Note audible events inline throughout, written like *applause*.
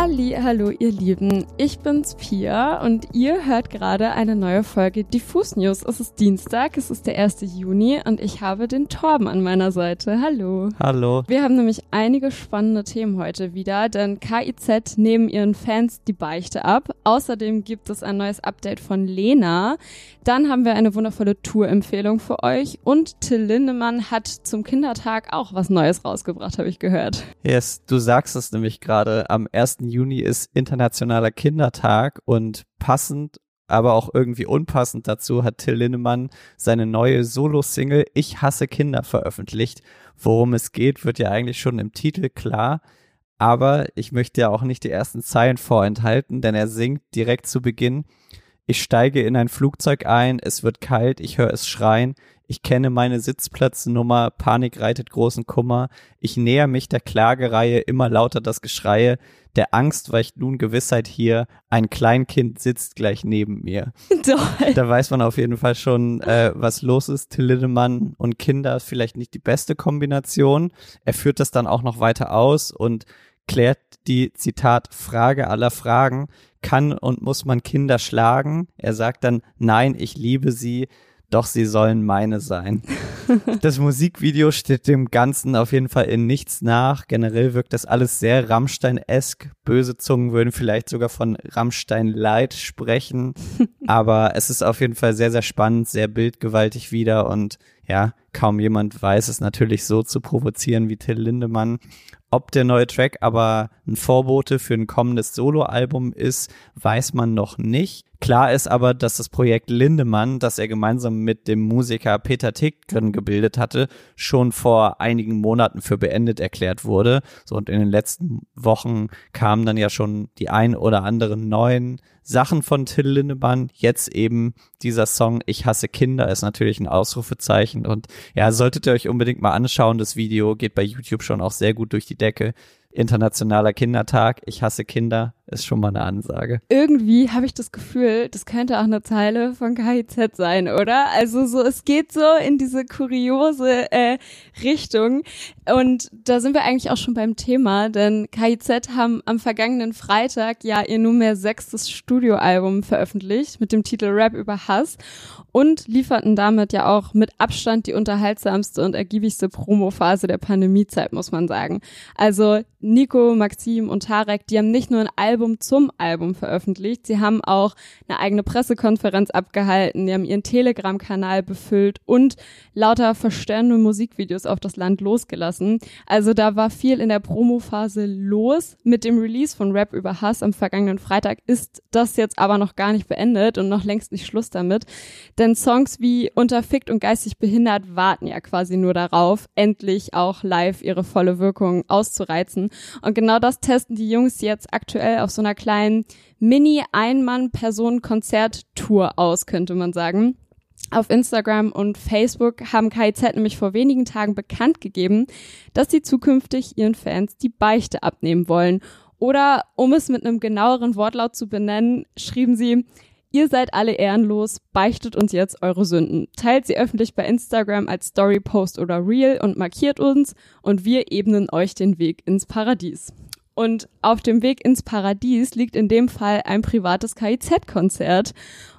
Halli, hallo ihr Lieben, ich bin's Pia und ihr hört gerade eine neue Folge Diffus News. Es ist Dienstag, es ist der 1. Juni und ich habe den Torben an meiner Seite. Hallo. Hallo. Wir haben nämlich einige spannende Themen heute wieder, denn KIZ nehmen ihren Fans die Beichte ab. Außerdem gibt es ein neues Update von Lena. Dann haben wir eine wundervolle Tour-Empfehlung für euch und Till Lindemann hat zum Kindertag auch was Neues rausgebracht, habe ich gehört. Yes, du sagst es nämlich gerade. Am 1. Juni ist Internationaler Kindertag und passend aber auch irgendwie unpassend dazu hat Till Lindemann seine neue Solo-Single Ich hasse Kinder veröffentlicht. Worum es geht, wird ja eigentlich schon im Titel klar. Aber ich möchte ja auch nicht die ersten Zeilen vorenthalten, denn er singt direkt zu Beginn ich steige in ein Flugzeug ein, es wird kalt, ich höre es schreien, ich kenne meine Sitzplatznummer, Panik reitet großen Kummer, ich näher mich der Klagereihe, immer lauter das Geschreie, der Angst weicht nun Gewissheit hier, ein Kleinkind sitzt gleich neben mir. *laughs* Toll. Da weiß man auf jeden Fall schon, äh, was los ist. Till Lindemann und Kinder ist vielleicht nicht die beste Kombination. Er führt das dann auch noch weiter aus und klärt die, Zitat, Frage aller Fragen, kann und muss man Kinder schlagen? Er sagt dann, nein, ich liebe sie, doch sie sollen meine sein. *laughs* das Musikvideo steht dem Ganzen auf jeden Fall in nichts nach. Generell wirkt das alles sehr Rammstein-esk. Böse Zungen würden vielleicht sogar von Rammstein-Light sprechen. *laughs* Aber es ist auf jeden Fall sehr, sehr spannend, sehr bildgewaltig wieder und ja, kaum jemand weiß es natürlich so zu provozieren wie Till Lindemann. Ob der neue Track aber ein Vorbote für ein kommendes Soloalbum ist, weiß man noch nicht. Klar ist aber, dass das Projekt Lindemann, das er gemeinsam mit dem Musiker Peter Tickgren gebildet hatte, schon vor einigen Monaten für beendet erklärt wurde. So und in den letzten Wochen kamen dann ja schon die ein oder anderen neuen Sachen von Till Lindemann. Jetzt eben dieser Song Ich hasse Kinder ist natürlich ein Ausrufezeichen und ja, solltet ihr euch unbedingt mal anschauen. Das Video geht bei YouTube schon auch sehr gut durch die Decke. Internationaler Kindertag, ich hasse Kinder, ist schon mal eine Ansage. Irgendwie habe ich das Gefühl, das könnte auch eine Zeile von KIZ sein, oder? Also so, es geht so in diese kuriose äh, Richtung. Und da sind wir eigentlich auch schon beim Thema, denn KIZ haben am vergangenen Freitag ja ihr nunmehr sechstes Studioalbum veröffentlicht mit dem Titel Rap über Hass und lieferten damit ja auch mit Abstand die unterhaltsamste und ergiebigste Promophase der Pandemiezeit, muss man sagen. Also Nico, Maxim und Tarek, die haben nicht nur ein Album Album zum Album veröffentlicht. Sie haben auch eine eigene Pressekonferenz abgehalten, die haben ihren Telegram-Kanal befüllt und lauter verstörende Musikvideos auf das Land losgelassen. Also da war viel in der Promophase los. Mit dem Release von Rap über Hass am vergangenen Freitag ist das jetzt aber noch gar nicht beendet und noch längst nicht Schluss damit. Denn Songs wie Unterfickt und geistig behindert warten ja quasi nur darauf, endlich auch live ihre volle Wirkung auszureizen. Und genau das testen die Jungs jetzt aktuell auf auf so einer kleinen Mini-Ein-Mann-Personen-Konzert-Tour aus, könnte man sagen. Auf Instagram und Facebook haben KIZ nämlich vor wenigen Tagen bekannt gegeben, dass sie zukünftig ihren Fans die Beichte abnehmen wollen. Oder, um es mit einem genaueren Wortlaut zu benennen, schrieben sie, Ihr seid alle ehrenlos, beichtet uns jetzt eure Sünden. Teilt sie öffentlich bei Instagram als Story, Post oder Reel und markiert uns und wir ebnen euch den Weg ins Paradies. Und auf dem Weg ins Paradies liegt in dem Fall ein privates KIZ-Konzert.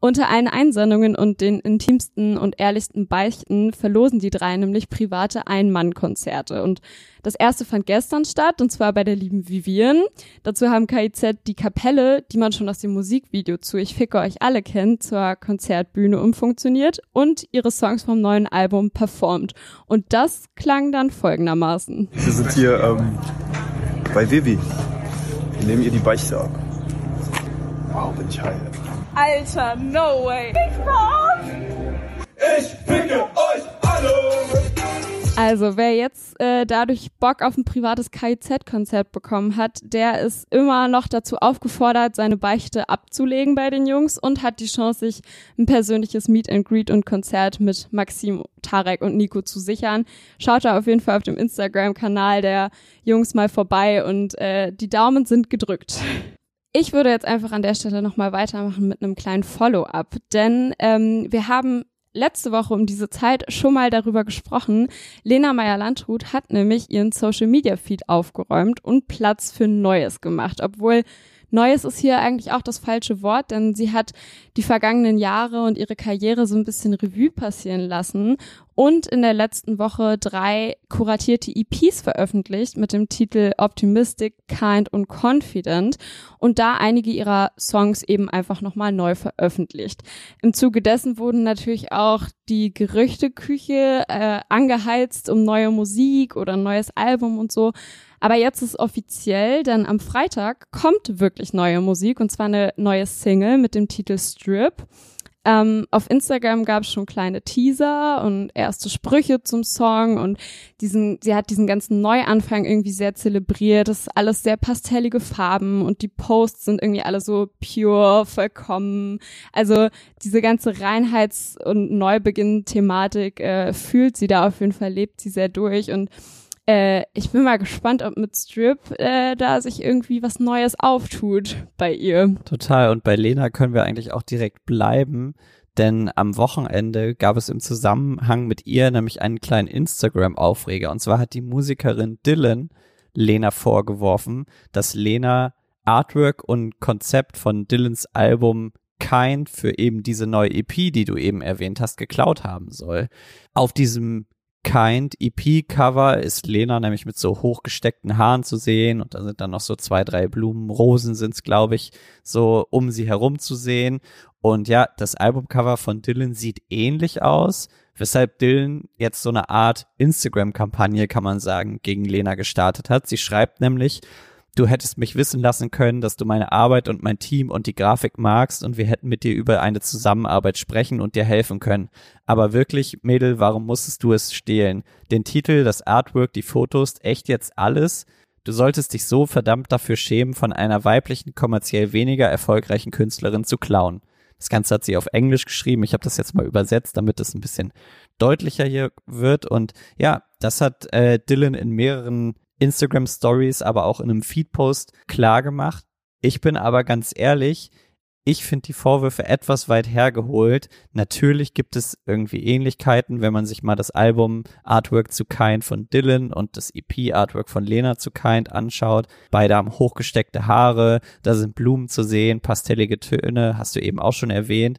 Unter allen Einsendungen und den intimsten und ehrlichsten Beichten verlosen die drei nämlich private Ein-Mann-Konzerte. Und das erste fand gestern statt, und zwar bei der lieben Vivian. Dazu haben KIZ die Kapelle, die man schon aus dem Musikvideo zu Ich ficke euch alle kennt, zur Konzertbühne umfunktioniert und ihre Songs vom neuen Album performt. Und das klang dann folgendermaßen. Wir sind hier ähm, bei Vivi. Wir nehmen ihr die Beichte ab. Wow, bin ich heil. Alter, no way. Ich Also, wer jetzt äh, dadurch Bock auf ein privates KIZ-Konzert bekommen hat, der ist immer noch dazu aufgefordert, seine Beichte abzulegen bei den Jungs und hat die Chance, sich ein persönliches Meet and Greet und Konzert mit Maxim, Tarek und Nico zu sichern. Schaut da auf jeden Fall auf dem Instagram-Kanal der Jungs mal vorbei und äh, die Daumen sind gedrückt. Ich würde jetzt einfach an der Stelle nochmal weitermachen mit einem kleinen Follow-up, denn ähm, wir haben letzte Woche um diese Zeit schon mal darüber gesprochen. Lena Meyer-Landrut hat nämlich ihren Social-Media-Feed aufgeräumt und Platz für Neues gemacht, obwohl Neues ist hier eigentlich auch das falsche Wort, denn sie hat die vergangenen Jahre und ihre Karriere so ein bisschen Revue passieren lassen und in der letzten Woche drei kuratierte EPs veröffentlicht mit dem Titel Optimistic, Kind und Confident und da einige ihrer Songs eben einfach nochmal neu veröffentlicht. Im Zuge dessen wurden natürlich auch die Gerüchteküche äh, angeheizt um neue Musik oder ein neues Album und so. Aber jetzt ist offiziell, denn am Freitag kommt wirklich neue Musik und zwar eine neue Single mit dem Titel Strip. Ähm, auf Instagram gab es schon kleine Teaser und erste Sprüche zum Song und diesen, sie hat diesen ganzen Neuanfang irgendwie sehr zelebriert. Das ist alles sehr pastellige Farben und die Posts sind irgendwie alle so pure, vollkommen. Also diese ganze Reinheits- und Neubeginn-Thematik äh, fühlt sie da auf jeden Fall, lebt sie sehr durch und äh, ich bin mal gespannt, ob mit Strip äh, da sich irgendwie was Neues auftut bei ihr. Total. Und bei Lena können wir eigentlich auch direkt bleiben, denn am Wochenende gab es im Zusammenhang mit ihr nämlich einen kleinen Instagram-Aufreger. Und zwar hat die Musikerin Dylan Lena vorgeworfen, dass Lena Artwork und Konzept von Dylans Album Kind für eben diese neue EP, die du eben erwähnt hast, geklaut haben soll. Auf diesem Kind EP-Cover ist Lena nämlich mit so hochgesteckten Haaren zu sehen und da sind dann noch so zwei, drei Blumen, Rosen sind's, glaube ich, so um sie herum zu sehen. Und ja, das Albumcover von Dylan sieht ähnlich aus, weshalb Dylan jetzt so eine Art Instagram-Kampagne, kann man sagen, gegen Lena gestartet hat. Sie schreibt nämlich, du hättest mich wissen lassen können, dass du meine Arbeit und mein Team und die Grafik magst und wir hätten mit dir über eine Zusammenarbeit sprechen und dir helfen können. Aber wirklich, Mädel, warum musstest du es stehlen? Den Titel, das Artwork, die Fotos, echt jetzt alles? Du solltest dich so verdammt dafür schämen, von einer weiblichen, kommerziell weniger erfolgreichen Künstlerin zu klauen. Das Ganze hat sie auf Englisch geschrieben. Ich habe das jetzt mal übersetzt, damit es ein bisschen deutlicher hier wird. Und ja, das hat äh, Dylan in mehreren Instagram Stories, aber auch in einem Feed-Post klar gemacht. Ich bin aber ganz ehrlich, ich finde die Vorwürfe etwas weit hergeholt. Natürlich gibt es irgendwie Ähnlichkeiten, wenn man sich mal das Album Artwork zu Kind von Dylan und das EP Artwork von Lena zu Kind anschaut. Beide haben hochgesteckte Haare, da sind Blumen zu sehen, pastellige Töne, hast du eben auch schon erwähnt.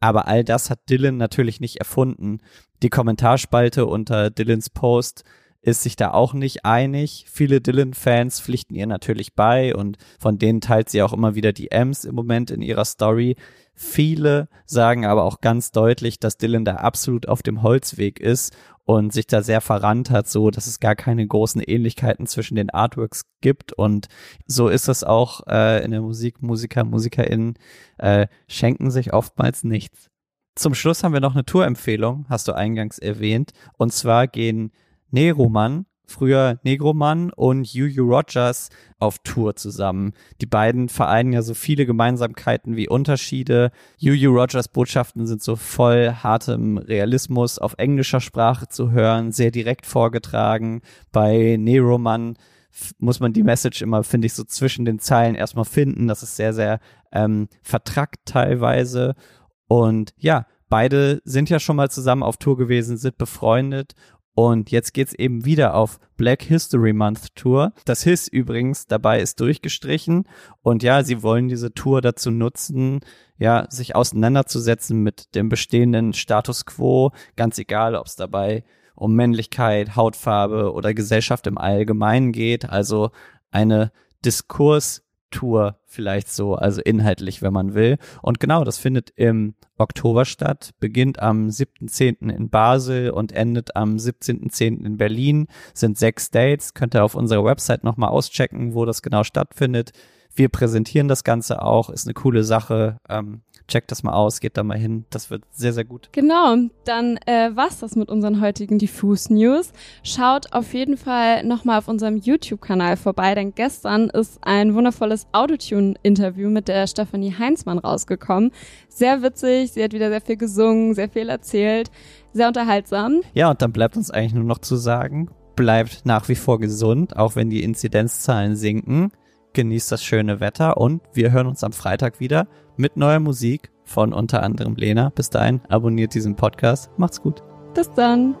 Aber all das hat Dylan natürlich nicht erfunden. Die Kommentarspalte unter Dylans Post ist sich da auch nicht einig. Viele Dylan-Fans pflichten ihr natürlich bei und von denen teilt sie auch immer wieder die M's im Moment in ihrer Story. Viele sagen aber auch ganz deutlich, dass Dylan da absolut auf dem Holzweg ist und sich da sehr verrannt hat, so dass es gar keine großen Ähnlichkeiten zwischen den Artworks gibt. Und so ist es auch äh, in der Musik. Musiker, MusikerInnen äh, schenken sich oftmals nichts. Zum Schluss haben wir noch eine Tourempfehlung, hast du eingangs erwähnt. Und zwar gehen Neroman, früher Negroman und Yu Rogers auf Tour zusammen. Die beiden vereinen ja so viele Gemeinsamkeiten wie Unterschiede. Yu Rogers Botschaften sind so voll hartem Realismus auf englischer Sprache zu hören, sehr direkt vorgetragen. Bei Neroman muss man die Message immer, finde ich, so zwischen den Zeilen erstmal finden. Das ist sehr, sehr ähm, vertrackt teilweise. Und ja, beide sind ja schon mal zusammen auf Tour gewesen, sind befreundet und jetzt geht's eben wieder auf Black History Month Tour. Das His übrigens dabei ist durchgestrichen. Und ja, sie wollen diese Tour dazu nutzen, ja, sich auseinanderzusetzen mit dem bestehenden Status quo. Ganz egal, ob es dabei um Männlichkeit, Hautfarbe oder Gesellschaft im Allgemeinen geht. Also eine Diskurs Tour vielleicht so, also inhaltlich, wenn man will. Und genau, das findet im Oktober statt, beginnt am 7.10. in Basel und endet am 17.10. in Berlin. Sind sechs Dates, könnt ihr auf unserer Website nochmal auschecken, wo das genau stattfindet. Wir präsentieren das Ganze auch, ist eine coole Sache. Ähm, checkt das mal aus, geht da mal hin. Das wird sehr, sehr gut. Genau, dann äh, war's das mit unseren heutigen Diffus News. Schaut auf jeden Fall nochmal auf unserem YouTube-Kanal vorbei, denn gestern ist ein wundervolles Autotune-Interview mit der Stefanie Heinzmann rausgekommen. Sehr witzig, sie hat wieder sehr viel gesungen, sehr viel erzählt, sehr unterhaltsam. Ja, und dann bleibt uns eigentlich nur noch zu sagen, bleibt nach wie vor gesund, auch wenn die Inzidenzzahlen sinken genießt das schöne Wetter und wir hören uns am Freitag wieder mit neuer Musik von unter anderem Lena. Bis dahin, abonniert diesen Podcast. Macht's gut. Bis dann.